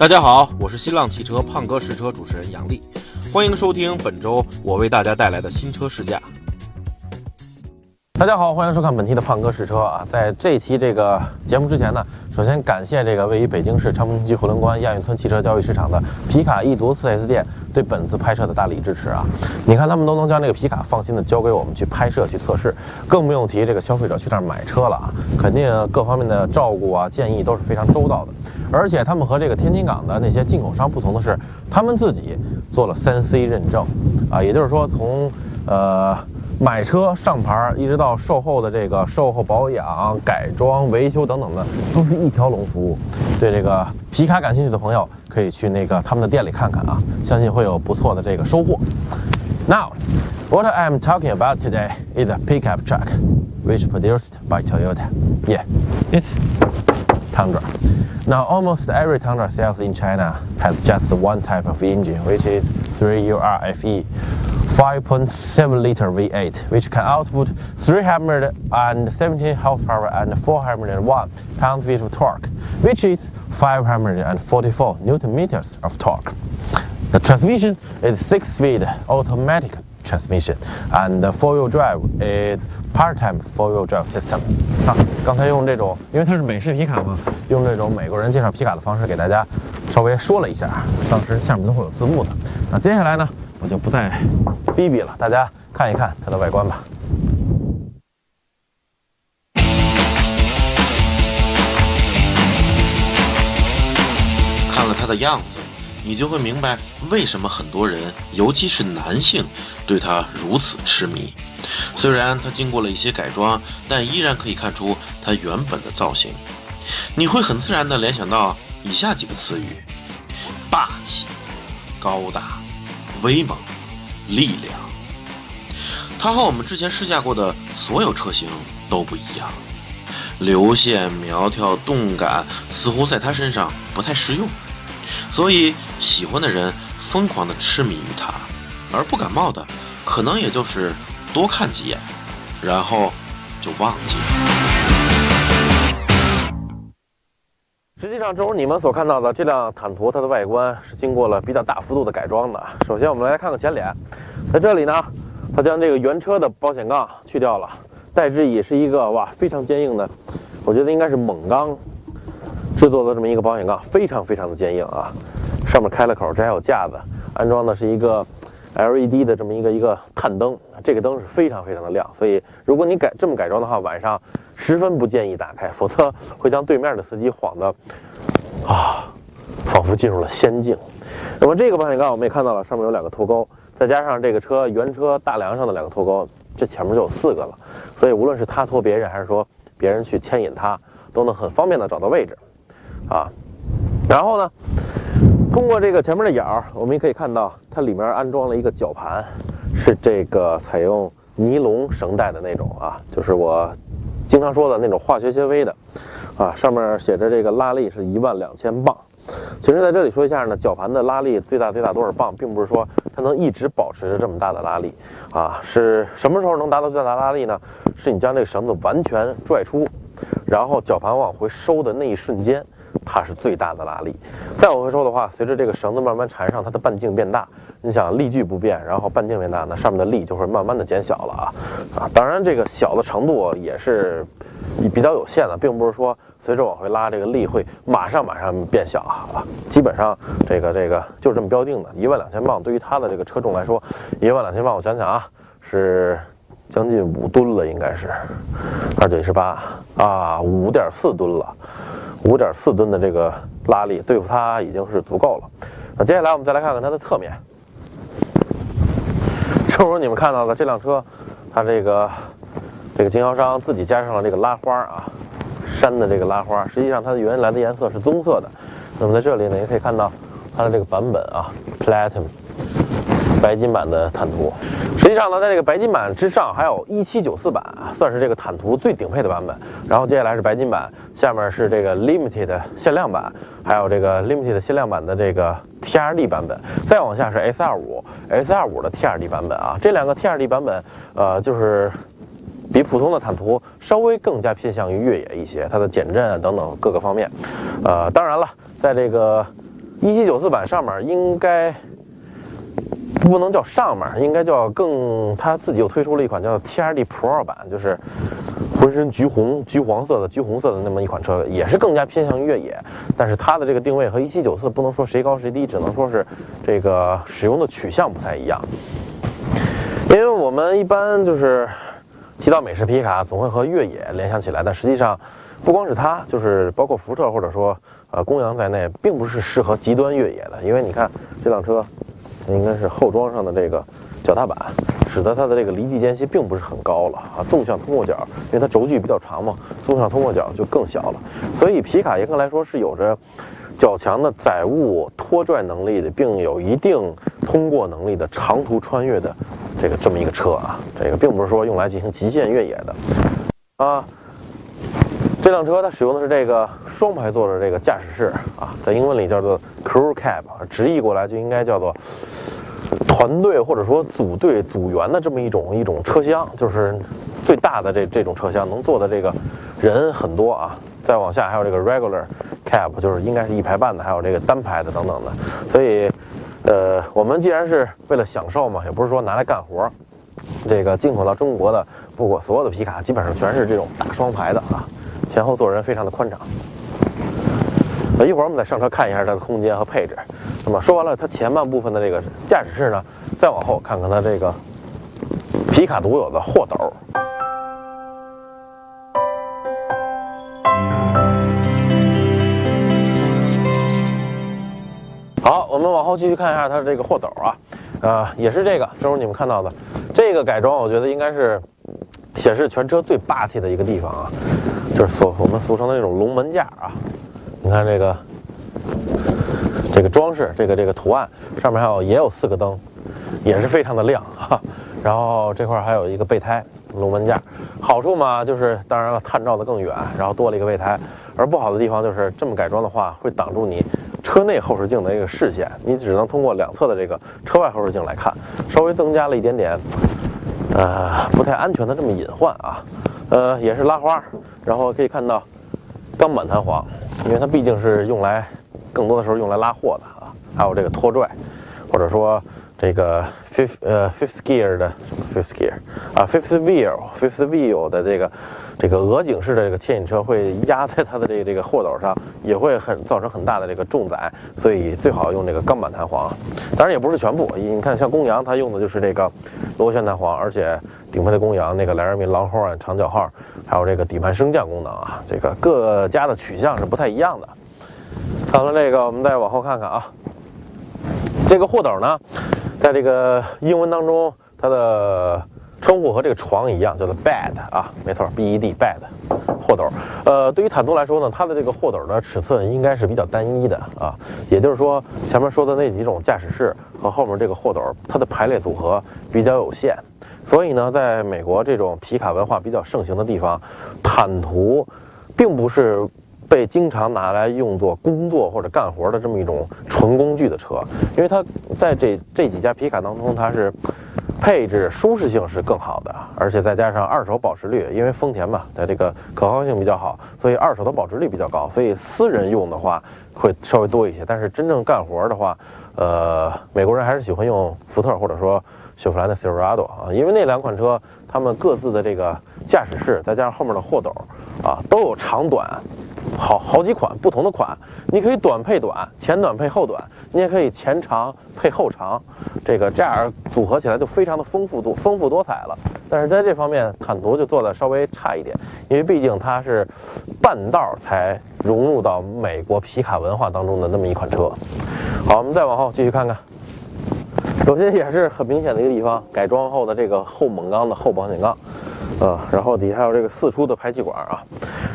大家好，我是新浪汽车胖哥试车主持人杨力，欢迎收听本周我为大家带来的新车试驾。大家好，欢迎收看本期的胖哥试车啊！在这期这个节目之前呢，首先感谢这个位于北京市昌平区回龙观亚运村汽车交易市场的皮卡一族 4S 店对本次拍摄的大力支持啊！你看他们都能将这个皮卡放心的交给我们去拍摄去测试，更不用提这个消费者去那儿买车了啊！肯定各方面的照顾啊建议都是非常周到的，而且他们和这个天津港的那些进口商不同的是，他们自己做了三 C 认证啊，也就是说从呃。买车上牌一直到售后的这个售后保养、改装、维修等等的，都是一条龙服务。对这个皮卡感兴趣的朋友，可以去那个他们的店里看看啊，相信会有不错的这个收获。Now, what I'm talking about today is a pickup truck, which produced by Toyota. Yeah, it's Tundra. Now, almost every Tundra sales in China has just one type of engine, which is 3URFE. 5.7 liter V8, which can output 317 horsepower and 401 pound-feet of torque, which is 544 newton meters of torque. The transmission is six-speed automatic transmission, and the four-wheel drive is part-time four-wheel drive system. 啊，刚才用这种，因为它是美式皮卡嘛，用这种美国人介绍皮卡的方式给大家稍微说了一下，当时下面都会有字幕的。那接下来呢？ 我就不再逼逼了，大家看一看它的外观吧。看了它的样子，你就会明白为什么很多人，尤其是男性，对它如此痴迷。虽然它经过了一些改装，但依然可以看出它原本的造型。你会很自然地联想到以下几个词语：霸气、高大。威猛、力量，它和我们之前试驾过的所有车型都不一样。流线、苗条、动感似乎在它身上不太适用，所以喜欢的人疯狂的痴迷于它，而不感冒的可能也就是多看几眼，然后就忘记了。实际上，正如你们所看到的，这辆坦途它的外观是经过了比较大幅度的改装的。首先，我们来看看前脸，在这里呢，它将这个原车的保险杠去掉了，代之以是一个哇非常坚硬的，我觉得应该是锰钢制作的这么一个保险杠，非常非常的坚硬啊。上面开了口，这还有架子，安装的是一个 LED 的这么一个一个探灯，这个灯是非常非常的亮，所以如果你改这么改装的话，晚上。十分不建议打开，否则会将对面的司机晃得啊，仿佛进入了仙境。那么这个保险杠我们也看到了，上面有两个脱钩，再加上这个车原车大梁上的两个脱钩，这前面就有四个了。所以无论是他拖别人，还是说别人去牵引它，都能很方便的找到位置啊。然后呢，通过这个前面的眼儿，我们也可以看到它里面安装了一个绞盘，是这个采用尼龙绳带的那种啊，就是我。经常说的那种化学纤维的，啊，上面写着这个拉力是一万两千磅。其实在这里说一下呢，绞盘的拉力最大最大多少磅，并不是说它能一直保持着这么大的拉力，啊，是什么时候能达到最大拉力呢？是你将这个绳子完全拽出，然后绞盘往回收的那一瞬间，它是最大的拉力。再往回收的话，随着这个绳子慢慢缠上，它的半径变大。你想力矩不变，然后半径变大，那上面的力就会慢慢的减小了啊啊！当然这个小的程度也是比较有限的，并不是说随着往回拉，这个力会马上马上变小啊。基本上这个这个就是这么标定的，一万两千磅对于它的这个车重来说，一万两千磅，我想想啊，是将近五吨了，应该是二九一十八啊，五点四吨了，五点四吨的这个拉力对付它已经是足够了。那接下来我们再来看看它的侧面。正如你们看到的，这辆车，它这个这个经销商自己加上了这个拉花啊，山的这个拉花，实际上它的原来的颜色是棕色的。那么在这里呢，也可以看到它的这个版本啊，Platinum 白金版的坦途。实际上呢，在这个白金版之上还有一七九四版，算是这个坦途最顶配的版本。然后接下来是白金版，下面是这个 Limited 限量版，还有这个 Limited 限量版的这个。T R D 版本，再往下是 S25，S25 的 T R D 版本啊，这两个 T R D 版本，呃，就是比普通的坦途稍微更加偏向于越野一些，它的减震啊等等各个方面，呃，当然了，在这个一七九四版上面应该不能叫上面，应该叫更，他自己又推出了一款叫 TRD Pro 版，就是浑身橘红、橘黄色的、橘红色的那么一款车，也是更加偏向于越野。但是它的这个定位和一七九四不能说谁高谁低，只能说是这个使用的取向不太一样。因为我们一般就是提到美式皮卡，总会和越野联想起来，但实际上不光是它，就是包括福特或者说呃公羊在内，并不是适合极端越野的。因为你看这辆车。应该是后装上的这个脚踏板，使得它的这个离地间隙并不是很高了啊。纵向通过角，因为它轴距比较长嘛，纵向通过角就更小了。所以皮卡严格来说是有着较强的载物拖拽能力的，并有一定通过能力的长途穿越的这个这么一个车啊。这个并不是说用来进行极限越野的啊。这辆车它使用的是这个双排座的这个驾驶室啊，在英文里叫做 crew cab，直译过来就应该叫做团队或者说组队组员的这么一种一种车厢，就是最大的这这种车厢能坐的这个人很多啊。再往下还有这个 regular cab，就是应该是一排半的，还有这个单排的等等的。所以，呃，我们既然是为了享受嘛，也不是说拿来干活，这个进口到中国的，不过所有的皮卡基本上全是这种大双排的啊。前后座人非常的宽敞，呃，一会儿我们再上车看一下它的空间和配置。那么说完了它前半部分的这个驾驶室呢，再往后看看它这个皮卡独有的货斗。好，我们往后继续看一下它的这个货斗啊，呃，也是这个，正如你们看到的，这个改装我觉得应该是显示全车最霸气的一个地方啊。就是所我们俗称的那种龙门架啊，你看这个这个装饰，这个这个图案上面还有也有四个灯，也是非常的亮哈。然后这块还有一个备胎龙门架，好处嘛就是当然了探照的更远，然后多了一个备胎。而不好的地方就是这么改装的话会挡住你车内后视镜的一个视线，你只能通过两侧的这个车外后视镜来看，稍微增加了一点点呃不太安全的这么隐患啊。呃，也是拉花，然后可以看到钢板弹簧，因为它毕竟是用来更多的时候用来拉货的啊。还有这个拖拽，或者说这个 fifth 呃 fifth gear 的 fifth gear 啊 fifth wheel fifth wheel 的这个。这个鹅颈式的这个牵引车会压在它的这个这个货斗上，也会很造成很大的这个重载，所以最好用这个钢板弹簧。当然也不是全部，你看像公羊它用的就是这个螺旋弹簧，而且顶配的公羊那个莱尔米狼号长角号，还有这个底盘升降功能啊，这个各家的取向是不太一样的。看完这个，我们再往后看看啊，这个货斗呢，在这个英文当中，它的。称呼和这个床一样，叫做 bed 啊，没错，b e d bed，货斗。呃，对于坦途来说呢，它的这个货斗的尺寸应该是比较单一的啊，也就是说前面说的那几种驾驶室和后面这个货斗，它的排列组合比较有限。所以呢，在美国这种皮卡文化比较盛行的地方，坦途并不是被经常拿来用作工作或者干活的这么一种纯工具的车，因为它在这这几家皮卡当中，它是。配置舒适性是更好的，而且再加上二手保值率，因为丰田嘛，它这个可靠性比较好，所以二手的保值率比较高。所以私人用的话会稍微多一些，但是真正干活的话，呃，美国人还是喜欢用福特或者说雪佛兰的 Silverado 啊，因为那两款车他们各自的这个驾驶室再加上后面的货斗啊都有长短。好好几款不同的款，你可以短配短，前短配后短，你也可以前长配后长，这个这样组合起来就非常的丰富多丰富多彩了。但是在这方面，坦途就做的稍微差一点，因为毕竟它是半道才融入到美国皮卡文化当中的那么一款车。好，我们再往后继续看看，首先也是很明显的一个地方，改装后的这个后锰钢的后保险杠。啊，然后底下还有这个四出的排气管啊，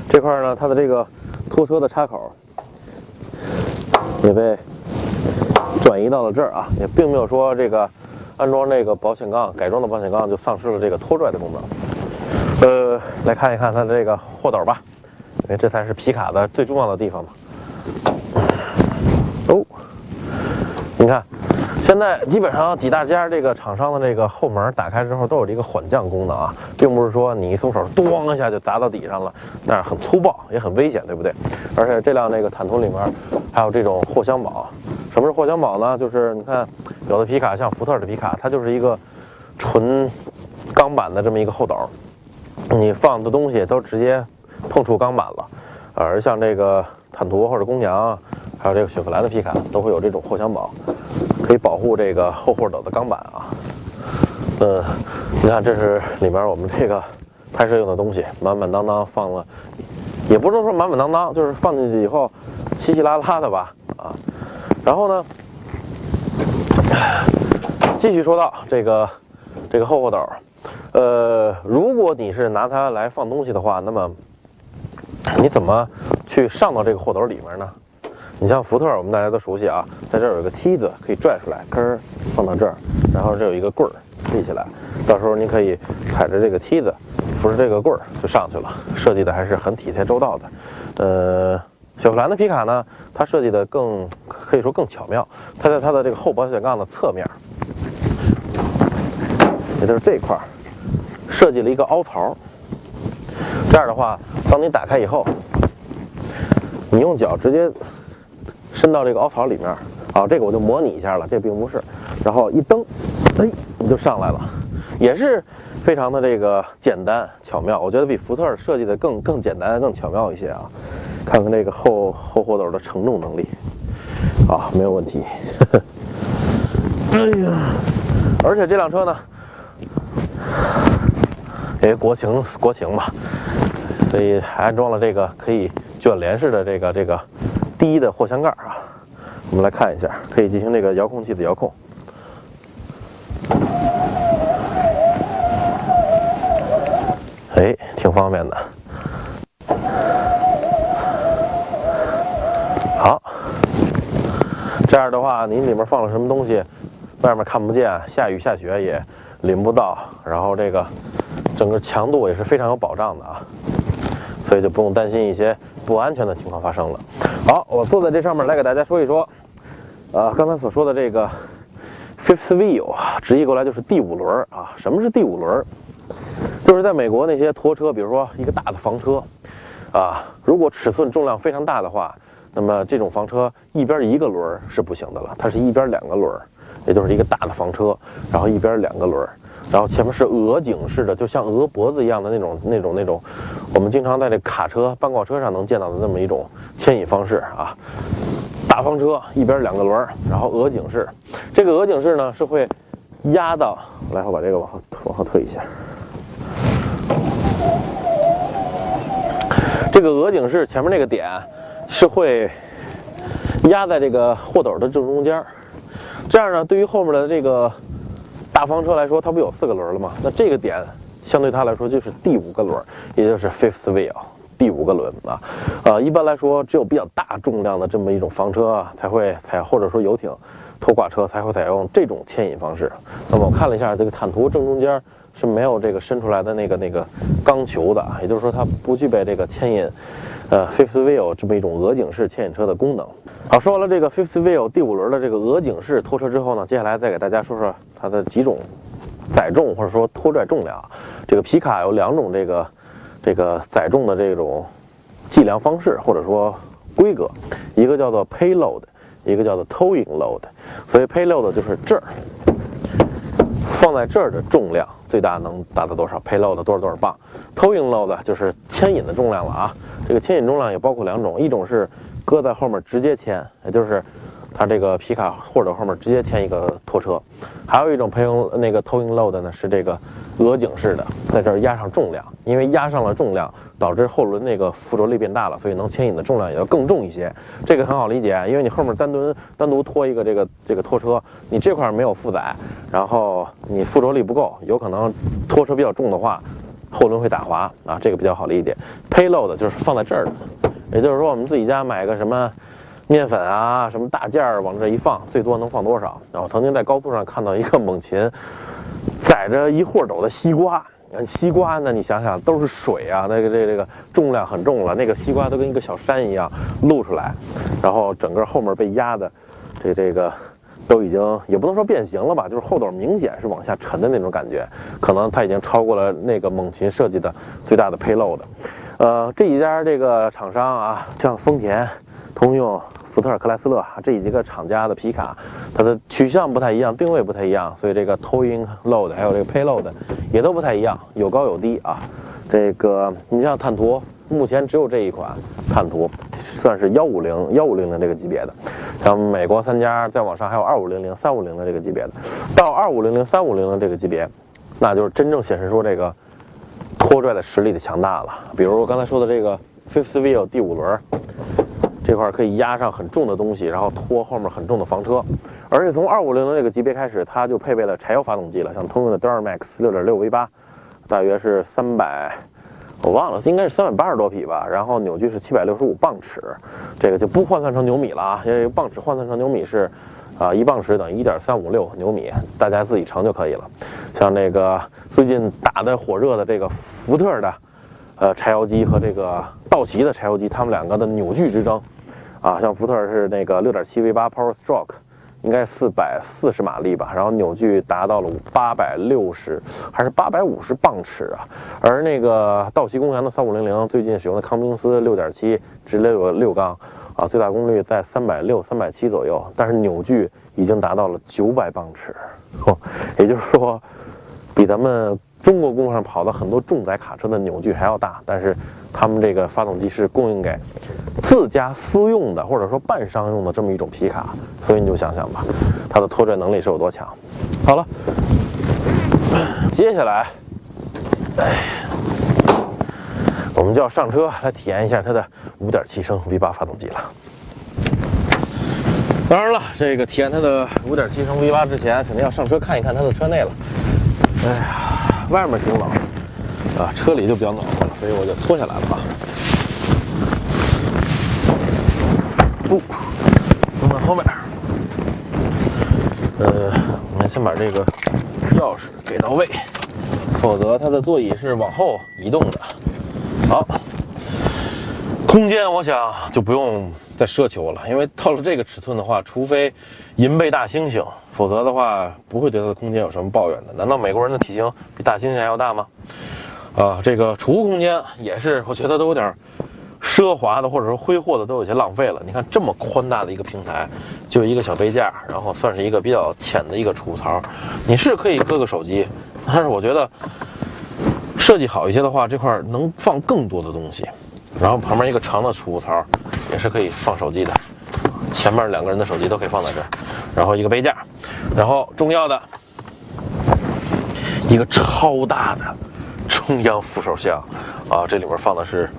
这块呢，它的这个拖车的插口也被转移到了这儿啊，也并没有说这个安装这个保险杠改装的保险杠就丧失了这个拖拽的功能。呃，来看一看它的这个货斗吧，因为这才是皮卡的最重要的地方嘛。哦，你看。现在基本上几大家这个厂商的这个后门打开之后都有这个缓降功能啊，并不是说你一松手咣一下就砸到底上了，那很粗暴也很危险，对不对？而且这辆那个坦途里面还有这种货箱宝，什么是货箱宝呢？就是你看，有的皮卡像福特的皮卡，它就是一个纯钢板的这么一个后斗，你放的东西都直接碰触钢板了。而像这个坦途或者公羊，还有这个雪佛兰的皮卡，都会有这种货箱宝，可以保护这个后货斗的钢板啊。嗯，你看，这是里面我们这个拍摄用的东西，满满当当放了，也不能说满满当当，就是放进去以后稀稀拉拉的吧，啊。然后呢，继续说到这个这个后货斗，呃，如果你是拿它来放东西的话，那么你怎么去上到这个货斗里面呢？你像福特，我们大家都熟悉啊，在这儿有一个梯子可以拽出来，吭放到这儿，然后这有一个棍儿立起来，到时候你可以踩着这个梯子，扶着这个棍儿就上去了，设计的还是很体贴周到的。呃，雪佛兰的皮卡呢，它设计的更可以说更巧妙，它在它的这个后保险杠的侧面，也就是这块儿，设计了一个凹槽，这样的话，当你打开以后，你用脚直接。伸到这个凹槽里面，啊，这个我就模拟一下了，这并不是，然后一蹬，哎，你就上来了，也是非常的这个简单巧妙，我觉得比福特设计的更更简单更巧妙一些啊。看看这个后后货斗的承重能力，啊，没有问题。呵 呵哎呀，而且这辆车呢，因为国情国情嘛，所以还安装了这个可以卷帘式的这个这个。低的货箱盖啊，我们来看一下，可以进行这个遥控器的遥控。哎，挺方便的。好，这样的话，您里面放了什么东西，外面看不见，下雨下雪也淋不到，然后这个整个强度也是非常有保障的啊，所以就不用担心一些不安全的情况发生了。好，我坐在这上面来给大家说一说，呃，刚才所说的这个 fifth wheel，直译过来就是第五轮啊。什么是第五轮？就是在美国那些拖车，比如说一个大的房车，啊，如果尺寸重量非常大的话，那么这种房车一边一个轮是不行的了，它是一边两个轮，也就是一个大的房车，然后一边两个轮。然后前面是鹅颈式的，就像鹅脖子一样的那种、那种、那种，我们经常在这卡车、半挂车上能见到的那么一种牵引方式啊。大方车一边两个轮然后鹅颈式，这个鹅颈式呢是会压到，来，我把这个往后往后退一下。这个鹅颈式前面那个点是会压在这个货斗的正中间，这样呢，对于后面的这个。大房车来说，它不有四个轮了吗？那这个点相对它来说就是第五个轮，也就是 fifth wheel，第五个轮啊。呃，一般来说，只有比较大重量的这么一种房车啊，才会采，或者说游艇、拖挂车才会采用这种牵引方式。那么我看了一下这个坦途正中间是没有这个伸出来的那个那个钢球的，也就是说它不具备这个牵引。呃，fifth wheel 这么一种鹅颈式牵引车的功能。好，说完了这个 fifth wheel 第五轮的这个鹅颈式拖车之后呢，接下来再给大家说说它的几种载重或者说拖拽重量。这个皮卡有两种这个这个载重的这种计量方式或者说规格，一个叫做 payload，一个叫做 towing load。所以 payload 就是这儿放在这儿的重量最大能达到多少？payload 多少多少磅？towing load 就是牵引的重量了啊。这个牵引重量也包括两种，一种是搁在后面直接牵，也就是它这个皮卡或者后面直接牵一个拖车；还有一种配用那个 towing load 呢，是这个鹅颈式的，在这儿压上重量，因为压上了重量，导致后轮那个附着力变大了，所以能牵引的重量也要更重一些。这个很好理解，因为你后面单独单独拖一个这个这个拖车，你这块没有负载，然后你附着力不够，有可能拖车比较重的话。后轮会打滑啊，这个比较好理解。Payload 就是放在这儿的，也就是说我们自己家买个什么面粉啊，什么大件儿往这一放，最多能放多少？然后曾经在高速上看到一个猛禽载着一货斗的西瓜，西瓜呢，你想想都是水啊，那个这这个重量很重了，那个西瓜都跟一个小山一样露出来，然后整个后面被压的这这个。都已经也不能说变形了吧，就是后斗明显是往下沉的那种感觉，可能它已经超过了那个猛禽设计的最大的 payload。呃，这几家这个厂商啊，像丰田、通用、福特、克莱斯勒这几个厂家的皮卡，它的取向不太一样，定位不太一样，所以这个 towing load 还有这个 payload 也都不太一样，有高有低啊。这个你像坦途，目前只有这一款坦途算是幺五零幺五零零这个级别的，像美国三家再往上还有二五零零、三五零的这个级别的，到二五零零、三五零零这个级别，那就是真正显示出这个拖拽的实力的强大了。比如我刚才说的这个。Fifth Wheel 第五轮这块可以压上很重的东西，然后拖后面很重的房车。而且从二五零的这个级别开始，它就配备了柴油发动机了，像通用的 Duramax 六点六 V 八，大约是三百，我忘了，应该是三百八十多匹吧。然后扭矩是七百六十五磅尺，这个就不换算成牛米了啊，因为磅尺换算成牛米是啊一磅尺等于一点三五六牛米，大家自己乘就可以了。像那个最近打的火热的这个福特的。呃，柴油机和这个道奇的柴油机，它们两个的扭矩之争，啊，像福特是那个6.7 V8 Power Stroke，应该四百四十马力吧，然后扭矩达到了八百六十还是八百五十磅尺啊，而那个道奇公园的3500最近使用的康宾斯6.7直六六缸，啊，最大功率在三百六、三百七左右，但是扭矩已经达到了九百磅尺，哦也就是说，比咱们。中国公路上跑的很多重载卡车的扭矩还要大，但是他们这个发动机是供应给自家私用的或者说半商用的这么一种皮卡，所以你就想想吧，它的拖拽能力是有多强。好了，接下来，哎，我们就要上车来体验一下它的5.7升 V8 发动机了。当然了，这个体验它的5.7升 V8 之前，肯定要上车看一看它的车内了。哎呀。外面挺冷，啊，车里就比较暖和了，所以我就脱下来了啊。不，放在后面。呃，我们先把这个钥匙给到位，否则它的座椅是往后移动的。好，空间我想就不用再奢求了，因为到了这个尺寸的话，除非银背大猩猩。否则的话，不会对它的空间有什么抱怨的。难道美国人的体型比大猩猩还要大吗？啊，这个储物空间也是，我觉得都有点奢华的，或者说挥霍的，都有些浪费了。你看这么宽大的一个平台，就一个小杯架，然后算是一个比较浅的一个储物槽。你是可以搁个手机，但是我觉得设计好一些的话，这块能放更多的东西。然后旁边一个长的储物槽，也是可以放手机的。前面两个人的手机都可以放在这儿，然后一个杯架，然后重要的一个超大的中央扶手箱啊，这里面放的是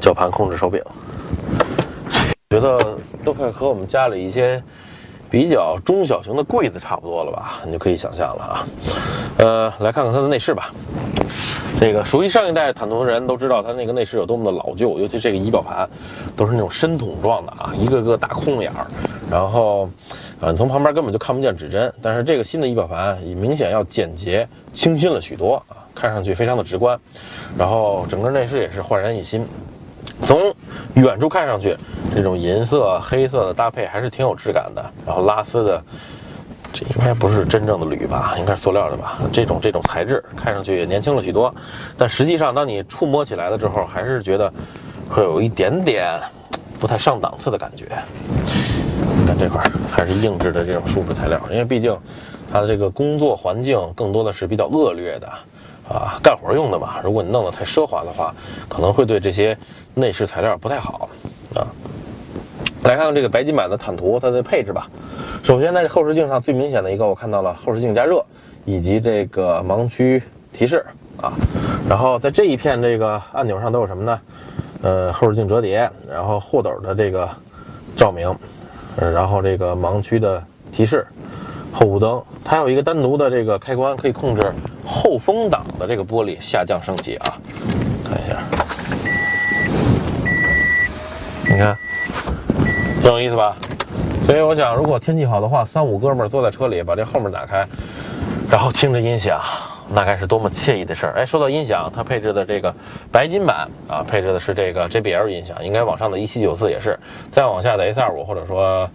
绞盘控制手柄，觉得都快和我们家里一些比较中小型的柜子差不多了吧？你就可以想象了啊。呃，来看看它的内饰吧。这个熟悉上一代坦途的人都知道，它那个内饰有多么的老旧，尤其这个仪表盘都是那种深筒状的啊，一个个大空眼儿，然后啊，你从旁边根本就看不见指针。但是这个新的仪表盘也明显要简洁清新了许多啊，看上去非常的直观。然后整个内饰也是焕然一新，从远处看上去，这种银色黑色的搭配还是挺有质感的。然后拉丝的。这应该不是真正的铝吧？应该是塑料的吧？这种这种材质看上去也年轻了许多，但实际上当你触摸起来了之后，还是觉得会有一点点不太上档次的感觉。你看这块还是硬质的这种树脂材料，因为毕竟它的这个工作环境更多的是比较恶劣的啊，干活用的嘛。如果你弄得太奢华的话，可能会对这些内饰材料不太好啊。来看看这个白金版的坦途它的配置吧。首先在这后视镜上最明显的一个，我看到了后视镜加热以及这个盲区提示啊。然后在这一片这个按钮上都有什么呢？呃，后视镜折叠，然后后斗的这个照明，然后这个盲区的提示，后雾灯，它有一个单独的这个开关，可以控制后风挡的这个玻璃下降升起啊。看一下，你看。挺有意思吧？所以我想，如果天气好的话，三五哥们儿坐在车里，把这后面打开，然后听着音响，那该是多么惬意的事儿！哎，说到音响，它配置的这个白金版啊，配置的是这个 JBL 音响，应该往上的1794也是，再往下的 S25 或者说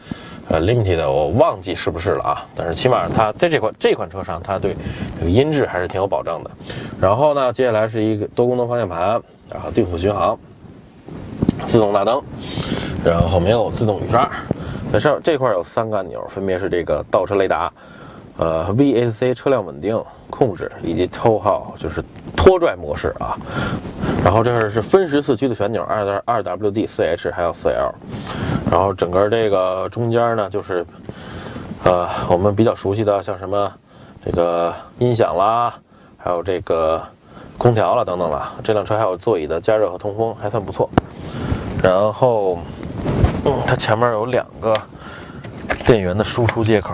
呃 Limited，我忘记是不是了啊？但是起码它在这款这款车上，它对这个音质还是挺有保障的。然后呢，接下来是一个多功能方向盘，然后定速巡航。自动大灯，然后没有自动雨刷。在这这块有三个按钮，分别是这个倒车雷达、呃 VSC 车辆稳定控制以及 Tow 就是拖拽模式啊。然后这是分时四驱的旋钮，二点二 WD、四 H 还有四 L。然后整个这个中间呢，就是呃我们比较熟悉的像什么这个音响啦，还有这个空调了等等了。这辆车还有座椅的加热和通风，还算不错。然后。它前面有两个电源的输出接口，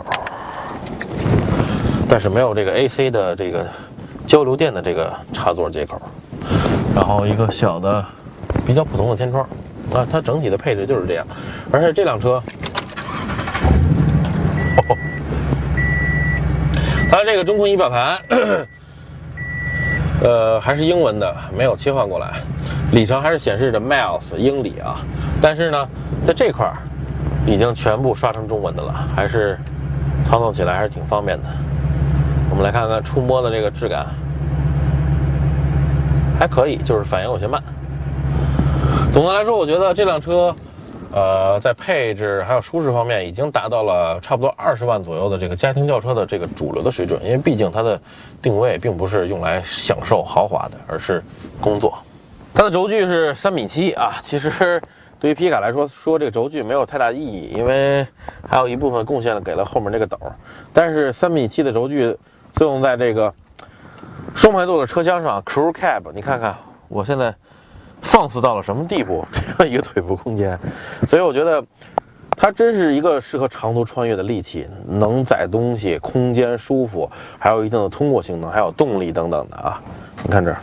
但是没有这个 AC 的这个交流电的这个插座接口。然后一个小的比较普通的天窗啊，它整体的配置就是这样。而且这辆车，它这个中控仪表盘，呃，还是英文的，没有切换过来。里程还是显示着 miles 英里啊，但是呢。在这块儿已经全部刷成中文的了，还是操纵起来还是挺方便的。我们来看看触摸的这个质感，还可以，就是反应有些慢。总的来说，我觉得这辆车，呃，在配置还有舒适方面，已经达到了差不多二十万左右的这个家庭轿车的这个主流的水准。因为毕竟它的定位并不是用来享受豪华的，而是工作。它的轴距是三米七啊，其实。对于皮卡来说，说这个轴距没有太大意义，因为还有一部分贡献给了后面这个斗。但是三米七的轴距作用在这个双排座的车厢上，Crew Cab，你看看我现在放肆到了什么地步？这样一个腿部空间，所以我觉得它真是一个适合长途穿越的利器，能载东西，空间舒服，还有一定的通过性能，还有动力等等的啊。你看这儿。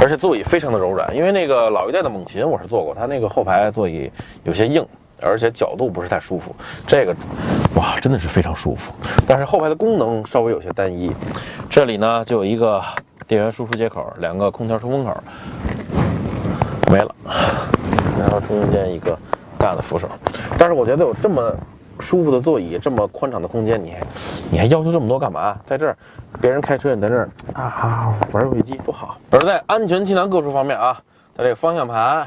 而且座椅非常的柔软，因为那个老一代的猛禽我是坐过，它那个后排座椅有些硬，而且角度不是太舒服。这个，哇，真的是非常舒服。但是后排的功能稍微有些单一，这里呢就有一个电源输出接口，两个空调出风口，没了，然后中间一个大的扶手。但是我觉得有这么。舒服的座椅，这么宽敞的空间，你还你还要求这么多干嘛？在这儿，别人开车你在这儿啊玩游戏机多好。而在安全气囊各处方面啊，它这个方向盘，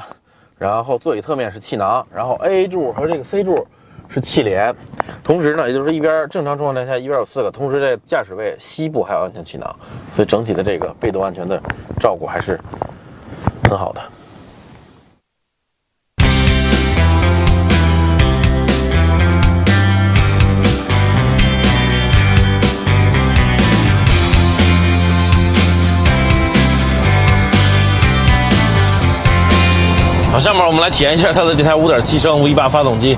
然后座椅侧面是气囊，然后 A 柱和这个 C 柱是气帘，同时呢，也就是一边正常状态下一边有四个，同时在驾驶位膝部还有安全气囊，所以整体的这个被动安全的照顾还是很好的。好下面我们来体验一下它的这台5.7升 V8 发动机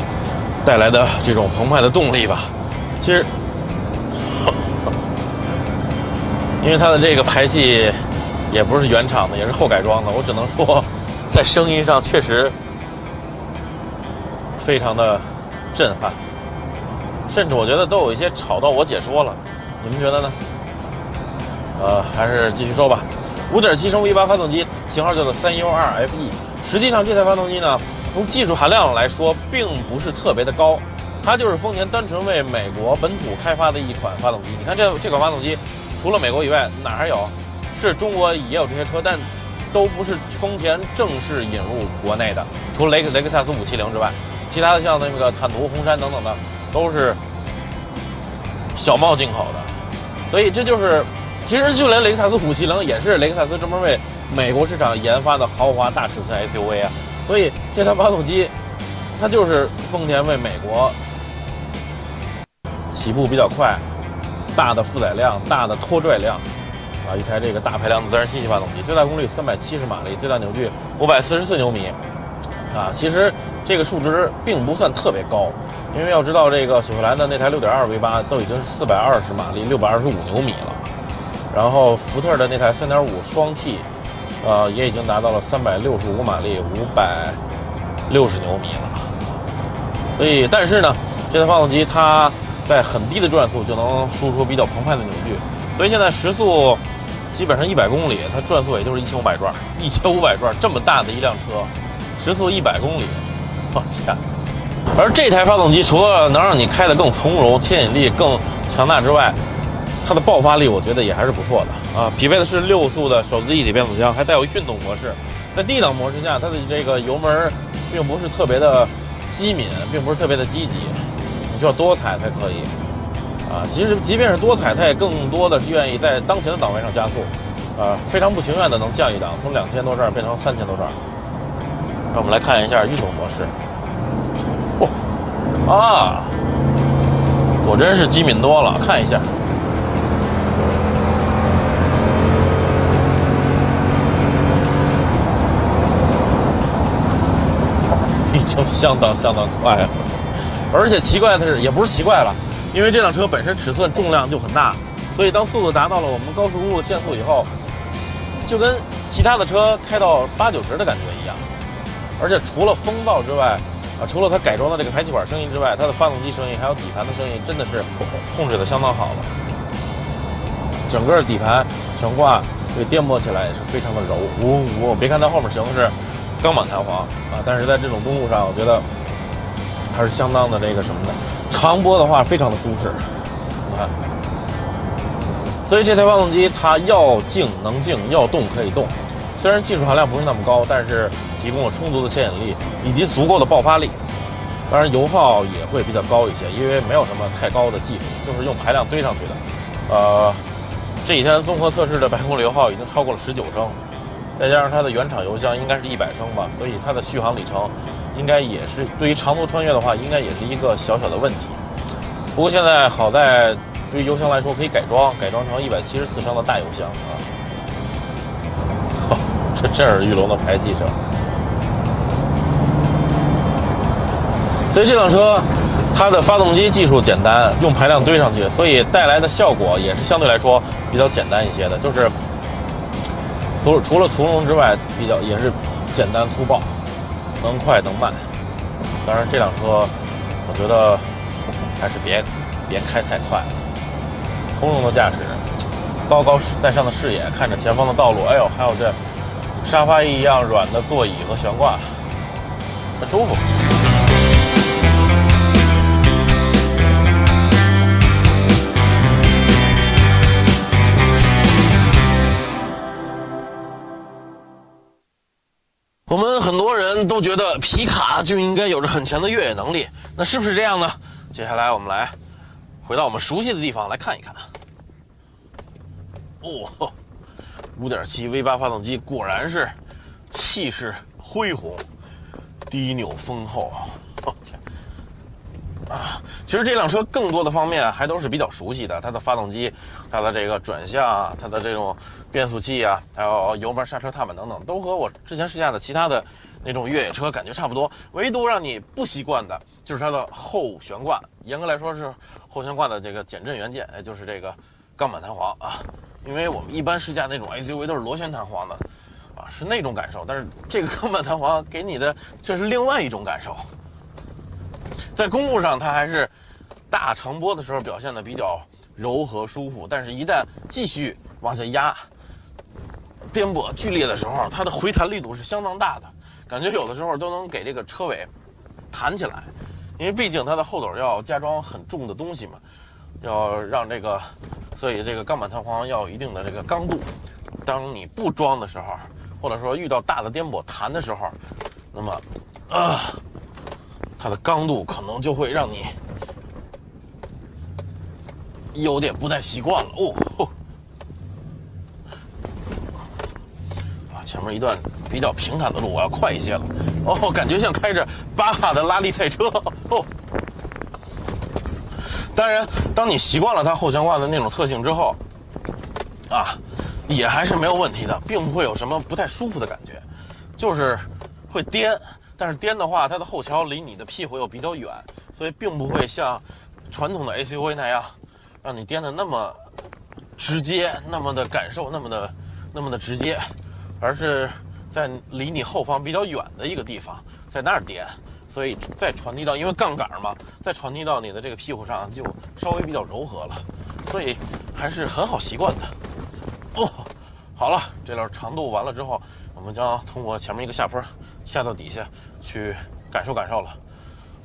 带来的这种澎湃的动力吧。其实，因为它的这个排气也不是原厂的，也是后改装的，我只能说，在声音上确实非常的震撼，甚至我觉得都有一些吵到我解说了。你们觉得呢？呃，还是继续说吧。5.7升 V8 发动机型号叫做 312FE。实际上这台发动机呢，从技术含量来说，并不是特别的高，它就是丰田单纯为美国本土开发的一款发动机。你看这这款发动机，除了美国以外哪还有？是中国也有这些车，但都不是丰田正式引入国内的。除了雷雷克萨斯570之外，其他的像那个坦途、红杉等等的，都是小贸进口的。所以这就是，其实就连雷克萨斯570也是雷克萨斯专门为。美国市场研发的豪华大尺寸 SUV 啊，所以这台发动机，它就是丰田为美国起步比较快，大的负载量、大的拖拽量啊，一台这个大排量的自然吸气发动机，最大功率三百七十马力，最大扭矩五百四十四牛米啊。其实这个数值并不算特别高，因为要知道这个雪佛兰的那台六点二 V 八都已经是四百二十马力，六百二十五牛米了，然后福特的那台三点五双 T。呃，也已经达到了三百六十五马力，五百六十牛米了。所以，但是呢，这台发动机它在很低的转速就能输出比较澎湃的扭矩。所以现在时速基本上一百公里，它转速也就是一千五百转。一千五百转这么大的一辆车，时速一百公里，我天！而这台发动机除了能让你开得更从容、牵引力更强大之外，它的爆发力我觉得也还是不错的啊，匹配的是六速的手自一体变速箱，还带有运动模式，在 D 档模式下，它的这个油门并不是特别的机敏，并不是特别的积极，你需要多踩才可以。啊，其实即便是多踩，它也更多的是愿意在当前的档位上加速，呃，非常不情愿的能降一档，从两千多转变成三千多转。让我们来看一下运动模式。嚯，啊，果真是机敏多了，看一下。已经相当相当快了，而且奇怪的是，也不是奇怪了，因为这辆车本身尺寸重量就很大，所以当速度达到了我们高速公路限速以后，就跟其他的车开到八九十的感觉一样。而且除了风噪之外，啊，除了它改装的这个排气管声音之外，它的发动机声音还有底盘的声音真的是控制的相当好了。整个底盘悬挂这颠簸起来也是非常的柔，呜呜！别看它后面行的钢板弹簧啊，但是在这种公路上，我觉得还是相当的这个什么的，长波的话非常的舒适，你看。所以这台发动机它要静能静，要动可以动。虽然技术含量不是那么高，但是提供了充足的牵引力以及足够的爆发力。当然油耗也会比较高一些，因为没有什么太高的技术，就是用排量堆上去的。呃，这几天综合测试的百公里油耗已经超过了十九升，再加上它的原厂油箱应该是一百升吧，所以它的续航里程应该也是对于长途穿越的话，应该也是一个小小的问题。不过现在好在对于油箱来说可以改装，改装成一百七十四升的大油箱啊。这震耳欲聋的排气声，所以这辆车它的发动机技术简单，用排量堆上去，所以带来的效果也是相对来说比较简单一些的，就是除除了从容之外，比较也是简单粗暴，能快能慢。当然这辆车，我觉得还是别别开太快了，从容的驾驶，高高在上的视野，看着前方的道路，哎呦，还有这。沙发一样软的座椅和悬挂，很舒服。都觉得皮卡就应该有着很强的越野能力，那是不是这样呢？接下来我们来回到我们熟悉的地方来看一看。哦。5.7 V8 发动机果然是气势恢宏，低扭丰厚。我天！啊，其实这辆车更多的方面还都是比较熟悉的，它的发动机、它的这个转向、它的这种变速器啊，还有油门、刹车、踏板等等，都和我之前试驾的其他的那种越野车感觉差不多。唯独让你不习惯的就是它的后悬挂，严格来说是后悬挂的这个减震元件，也就是这个钢板弹簧啊。因为我们一般试驾那种 SUV 都是螺旋弹簧的，啊，是那种感受。但是这个钢板弹簧给你的却是另外一种感受。在公路上，它还是大长波的时候表现的比较柔和舒服，但是一旦继续往下压、颠簸剧烈的时候，它的回弹力度是相当大的，感觉有的时候都能给这个车尾弹起来。因为毕竟它的后斗要加装很重的东西嘛，要让这个。所以这个钢板弹簧要有一定的这个刚度，当你不装的时候，或者说遇到大的颠簸弹的时候，那么啊，它的刚度可能就会让你有点不太习惯了哦。一段比较平坦的路，我要快一些了。哦，感觉像开着巴哈的拉力赛车哦。当然，当你习惯了它后悬挂的那种特性之后，啊，也还是没有问题的，并不会有什么不太舒服的感觉，就是会颠，但是颠的话，它的后桥离你的屁股又比较远，所以并不会像传统的 SUV 那样让你颠的那么直接，那么的感受那么的那么的直接，而是在离你后方比较远的一个地方，在那儿颠。所以再传递到，因为杠杆嘛，再传递到你的这个屁股上就稍微比较柔和了，所以还是很好习惯的。哦，好了，这段长度完了之后，我们将通过前面一个下坡下到底下去感受感受了。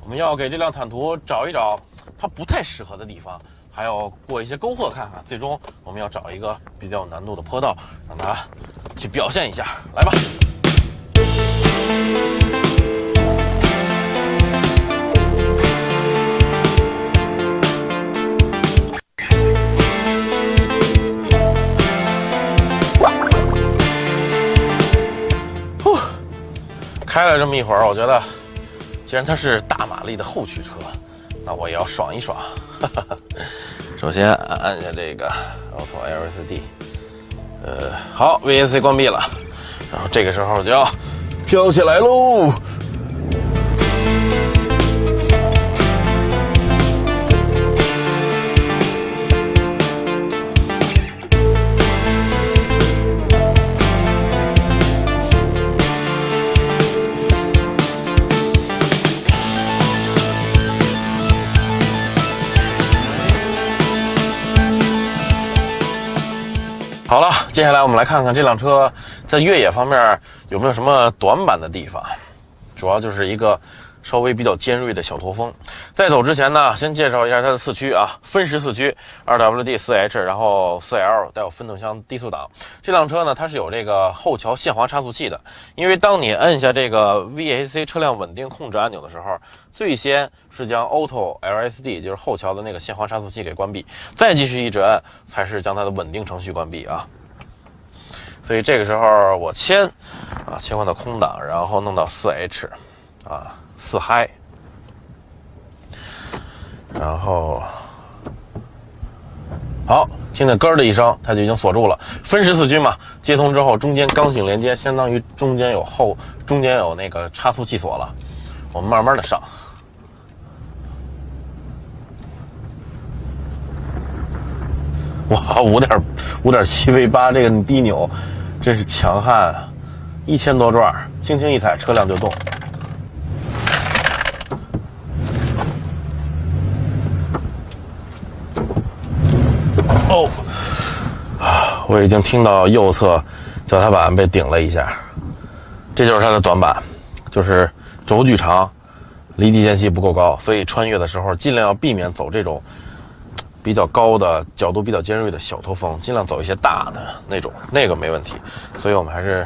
我们要给这辆坦途找一找它不太适合的地方，还要过一些沟壑看看。最终我们要找一个比较有难度的坡道，让它去表现一下。来吧。开了这么一会儿，我觉得，既然它是大马力的后驱车，那我也要爽一爽。首先按一下这个 Auto LSD，呃，好，VAC 关闭了，然后这个时候就要飘起来喽。接下来我们来看看这辆车在越野方面有没有什么短板的地方，主要就是一个稍微比较尖锐的小驼峰。在走之前呢，先介绍一下它的四驱啊，分时四驱，2WD 4H，然后 4L 带有分动箱低速档。这辆车呢，它是有这个后桥限滑差速器的，因为当你摁下这个 VAC 车辆稳定控制按钮的时候，最先是将 Auto LSD 就是后桥的那个限滑差速器给关闭，再继续一直按才是将它的稳定程序关闭啊。所以这个时候我切啊切换到空档，然后弄到 4H 啊四嗨，然后好，听见咯的一声，它就已经锁住了。分时四驱嘛，接通之后中间刚性连接，相当于中间有后中间有那个差速器锁了。我们慢慢的上。哇，五点五点七 V 八，这个低扭真是强悍啊！一千多转，轻轻一踩，车辆就动。哦，啊，我已经听到右侧脚踏板被顶了一下，这就是它的短板，就是轴距长，离地间隙不够高，所以穿越的时候尽量要避免走这种。比较高的角度比较尖锐的小驼峰，尽量走一些大的那种，那个没问题。所以我们还是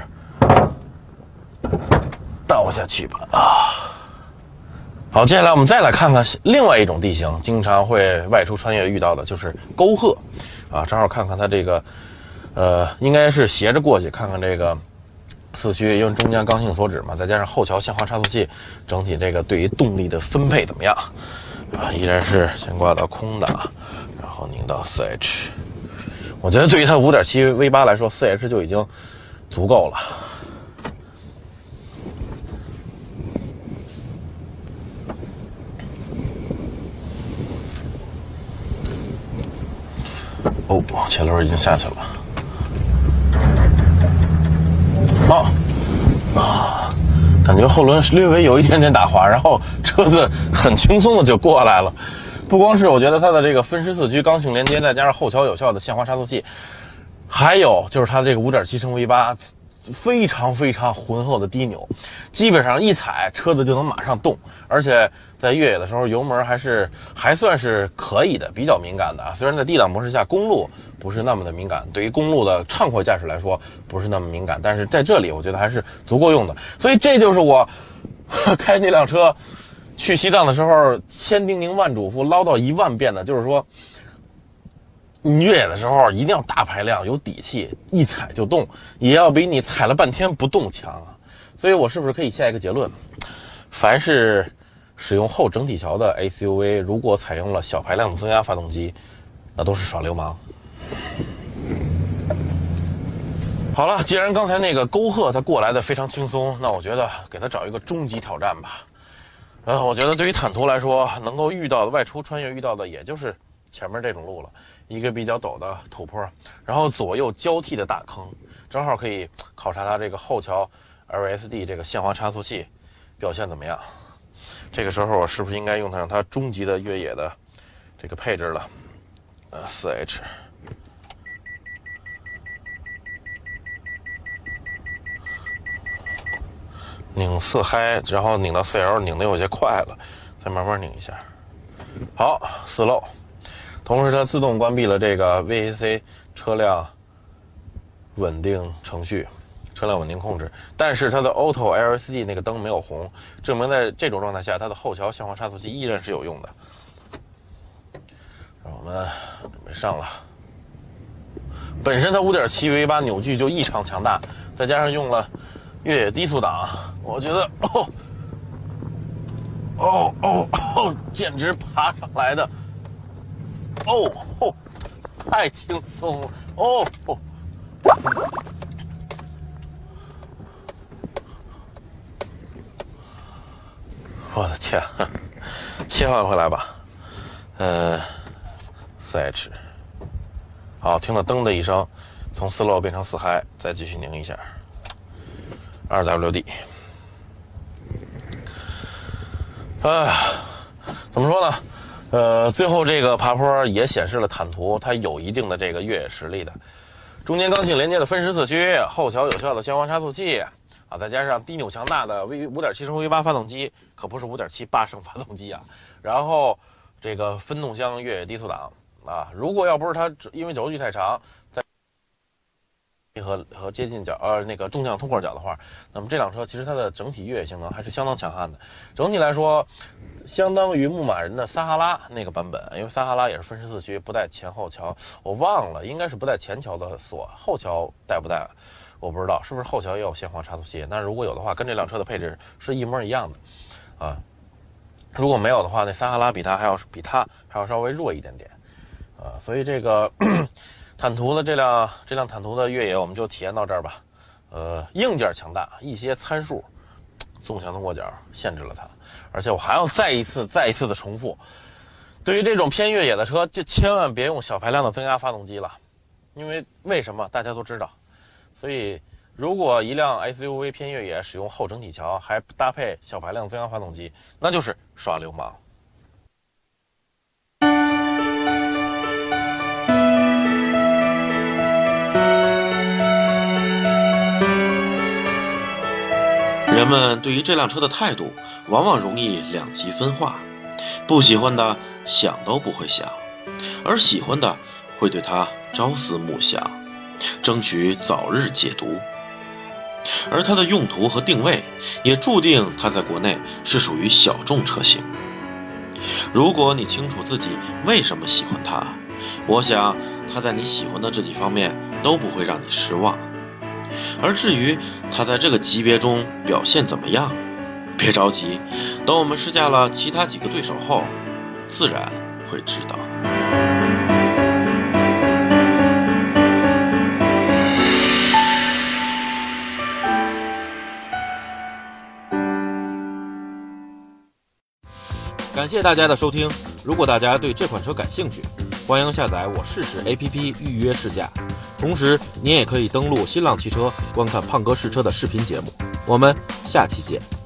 倒下去吧。啊，好，接下来我们再来看看另外一种地形，经常会外出穿越遇到的就是沟壑。啊，正好看看它这个，呃，应该是斜着过去，看看这个四驱，因为中间刚性锁止嘛，再加上后桥限滑差速器，整体这个对于动力的分配怎么样？啊，依然是先挂到空档。然后拧到四 H，我觉得对于它五点七 V 八来说，四 H 就已经足够了。哦，前轮已经下去了。啊啊，感觉后轮略微有一点点打滑，然后车子很轻松的就过来了。不光是我觉得它的这个分时四驱刚性连接，再加上后桥有效的限滑差速器，还有就是它这个五点七升 V 八，非常非常浑厚的低扭，基本上一踩车子就能马上动，而且在越野的时候油门还是还算是可以的，比较敏感的啊。虽然在 D 档模式下公路不是那么的敏感，对于公路的畅快驾驶来说不是那么敏感，但是在这里我觉得还是足够用的。所以这就是我 开这辆车。去西藏的时候，千叮咛万嘱咐，唠叨一万遍的，就是说，你越野的时候一定要大排量，有底气，一踩就动，也要比你踩了半天不动强啊。所以我是不是可以下一个结论？凡是使用后整体桥的 SUV，如果采用了小排量的增压发动机，那都是耍流氓。好了，既然刚才那个沟壑它过来的非常轻松，那我觉得给他找一个终极挑战吧。呃，我觉得对于坦途来说，能够遇到的外出穿越遇到的，也就是前面这种路了，一个比较陡的土坡，然后左右交替的大坑，正好可以考察它这个后桥 LSD 这个限滑差速器表现怎么样。这个时候我是不是应该用上它终极的越野的这个配置了？呃，四 H。拧四嗨，然后拧到四 L，拧的有些快了，再慢慢拧一下。好，四漏。同时，它自动关闭了这个 VAC 车辆稳定程序，车辆稳定控制，但是它的 Auto LCD 那个灯没有红，证明在这种状态下，它的后桥限滑差速器依然是有用的。让我们准备上了。本身它5.7 V8 扭矩就异常强大，再加上用了越野低速档，我觉得哦哦哦哦，简直爬上来的哦哦，太轻松了哦哦。我的天，切换回来吧，呃，四 H，好，听到噔的一声，从四漏变成四嗨，再继续拧一下，二 WD，啊，怎么说呢？呃，最后这个爬坡也显示了坦途它有一定的这个越野实力的，中间刚性连接的分时四驱，后桥有效的限滑差速器。啊，再加上低扭强大的 V 五点七升 V 八发动机，可不是五点七八升发动机啊。然后这个分动箱越野低速档啊，如果要不是它因为轴距太长，在和和接近角呃那个纵向通过角的话，那么这辆车其实它的整体越野性能还是相当强悍的。整体来说，相当于牧马人的撒哈拉那个版本，因为撒哈拉也是分时四驱，不带前后桥，我忘了应该是不带前桥的锁，后桥带不带？我不知道是不是后桥也有限滑差速器，那如果有的话，跟这辆车的配置是一模一样的啊。如果没有的话，那撒哈拉比它还要比它还要稍微弱一点点啊。所以这个坦途的这辆这辆坦途的越野，我们就体验到这儿吧。呃，硬件强大，一些参数纵向通过角限制了它。而且我还要再一次再一次的重复，对于这种偏越野的车，就千万别用小排量的增压发动机了，因为为什么大家都知道。所以，如果一辆 SUV 偏越野使用后整体桥，还搭配小排量增压发动机，那就是耍流氓。人们对于这辆车的态度，往往容易两极分化，不喜欢的想都不会想，而喜欢的会对它朝思暮想。争取早日解毒，而它的用途和定位也注定它在国内是属于小众车型。如果你清楚自己为什么喜欢它，我想它在你喜欢的这几方面都不会让你失望。而至于它在这个级别中表现怎么样，别着急，等我们试驾了其他几个对手后，自然会知道。感谢大家的收听。如果大家对这款车感兴趣，欢迎下载我试试 APP 预约试驾。同时，您也可以登录新浪汽车观看胖哥试车的视频节目。我们下期见。